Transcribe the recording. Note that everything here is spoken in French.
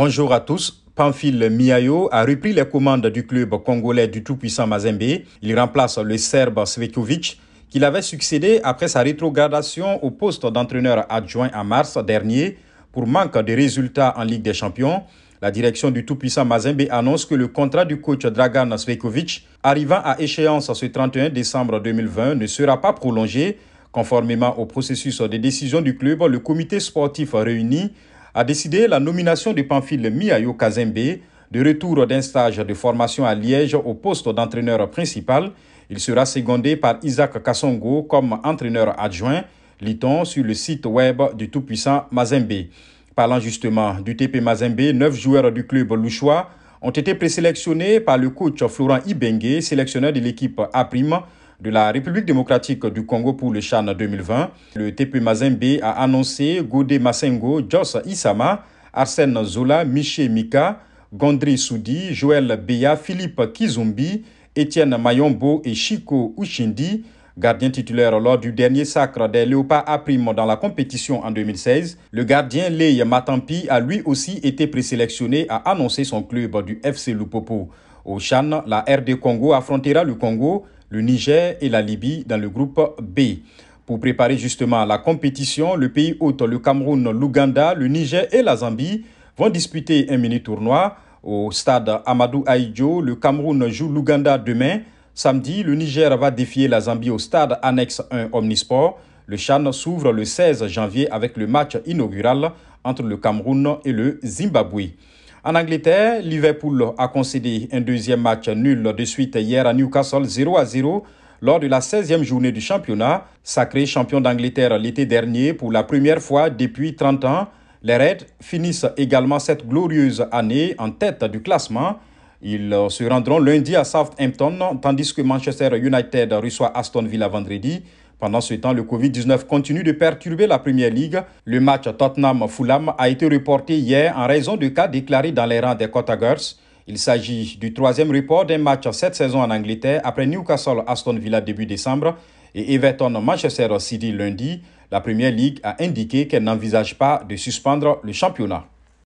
Bonjour à tous. Pamphile Miayo a repris les commandes du club congolais du tout-puissant Mazembe. Il remplace le Serbe Svekovic, qui l'avait succédé après sa rétrogradation au poste d'entraîneur adjoint en mars dernier pour manque de résultats en Ligue des Champions. La direction du tout-puissant Mazembe annonce que le contrat du coach Dragan Svekovic, arrivant à échéance ce 31 décembre 2020, ne sera pas prolongé. Conformément au processus de décision du club, le comité sportif réuni a décidé la nomination de Pamphile Miayo Kazembe, de retour d'un stage de formation à Liège au poste d'entraîneur principal. Il sera secondé par Isaac Kassongo comme entraîneur adjoint, lit-on sur le site web du tout-puissant Mazembe. Parlant justement du TP Mazembe, neuf joueurs du club louchois ont été présélectionnés par le coach Florent Ibengue, sélectionneur de l'équipe A' de la République démocratique du Congo pour le Chan 2020. Le TP Mazembe a annoncé Godé Masengo, Joss Isama, Arsène Zola, Miché Mika, Gondry Soudi, Joël Beya, Philippe Kizumbi, Étienne Mayombo et Chico Ushindi, gardien titulaire lors du dernier sacre des Léopards A' dans la compétition en 2016. Le gardien Leye Matampi a lui aussi été présélectionné à annoncer son club du FC Lupopo. Au Chan, la RD Congo affrontera le Congo le Niger et la Libye dans le groupe B. Pour préparer justement la compétition, le pays hôte, le Cameroun, l'Ouganda, le Niger et la Zambie vont disputer un mini-tournoi au stade Amadou Aïdjo. Le Cameroun joue l'Ouganda demain. Samedi, le Niger va défier la Zambie au stade annexe 1 Omnisport. Le Chan s'ouvre le 16 janvier avec le match inaugural entre le Cameroun et le Zimbabwe. En Angleterre, Liverpool a concédé un deuxième match nul de suite hier à Newcastle 0 à 0 lors de la 16e journée du championnat. Sacré champion d'Angleterre l'été dernier pour la première fois depuis 30 ans, les Reds finissent également cette glorieuse année en tête du classement. Ils se rendront lundi à Southampton, tandis que Manchester United reçoit Aston Villa vendredi. Pendant ce temps, le Covid-19 continue de perturber la Première Ligue. Le match Tottenham-Fulham a été reporté hier en raison de cas déclarés dans les rangs des Cottagers. Il s'agit du troisième report d'un match cette saison en Angleterre après Newcastle-Aston Villa début décembre et Everton-Manchester City lundi. La Première Ligue a indiqué qu'elle n'envisage pas de suspendre le championnat.